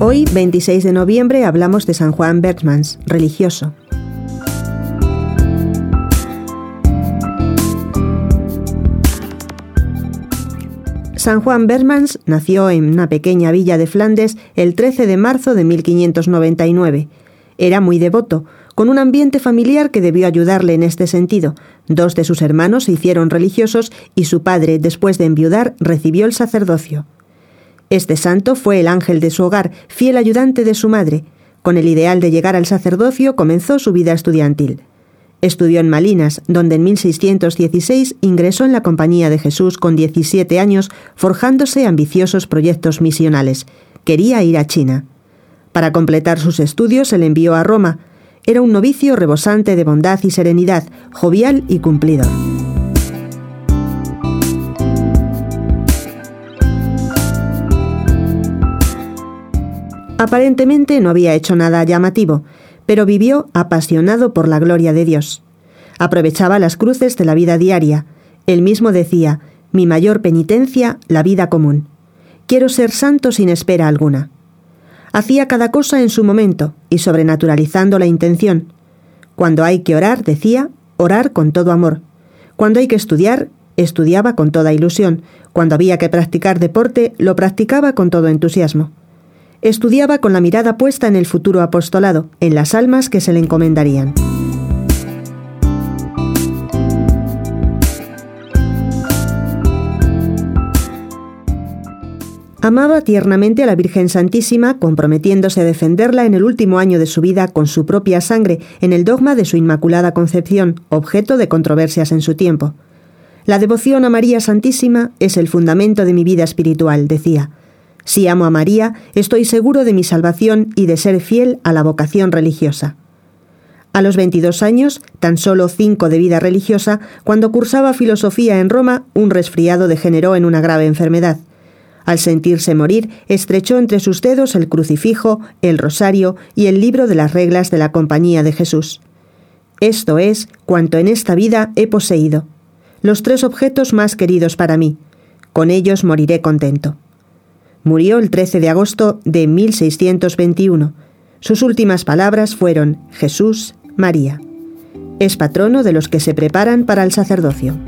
26 de noviembre hablamos de San Juan Bertmans, religioso. San Juan Bermans nació en una pequeña villa de Flandes el 13 de marzo de 1599. Era muy devoto, con un ambiente familiar que debió ayudarle en este sentido. Dos de sus hermanos se hicieron religiosos y su padre, después de enviudar, recibió el sacerdocio. Este santo fue el ángel de su hogar, fiel ayudante de su madre. Con el ideal de llegar al sacerdocio comenzó su vida estudiantil. Estudió en Malinas, donde en 1616 ingresó en la Compañía de Jesús con 17 años, forjándose ambiciosos proyectos misionales. Quería ir a China. Para completar sus estudios se le envió a Roma. Era un novicio rebosante de bondad y serenidad, jovial y cumplidor. Aparentemente no había hecho nada llamativo, pero vivió apasionado por la gloria de Dios. Aprovechaba las cruces de la vida diaria. Él mismo decía, mi mayor penitencia, la vida común. Quiero ser santo sin espera alguna. Hacía cada cosa en su momento y sobrenaturalizando la intención. Cuando hay que orar, decía, orar con todo amor. Cuando hay que estudiar, estudiaba con toda ilusión. Cuando había que practicar deporte, lo practicaba con todo entusiasmo. Estudiaba con la mirada puesta en el futuro apostolado, en las almas que se le encomendarían. Amaba tiernamente a la Virgen Santísima, comprometiéndose a defenderla en el último año de su vida con su propia sangre en el dogma de su Inmaculada Concepción, objeto de controversias en su tiempo. La devoción a María Santísima es el fundamento de mi vida espiritual, decía. Si amo a María, estoy seguro de mi salvación y de ser fiel a la vocación religiosa. A los 22 años, tan solo cinco de vida religiosa, cuando cursaba filosofía en Roma, un resfriado degeneró en una grave enfermedad. Al sentirse morir, estrechó entre sus dedos el crucifijo, el rosario y el libro de las reglas de la Compañía de Jesús. Esto es cuanto en esta vida he poseído, los tres objetos más queridos para mí. Con ellos moriré contento. Murió el 13 de agosto de 1621. Sus últimas palabras fueron Jesús, María. Es patrono de los que se preparan para el sacerdocio.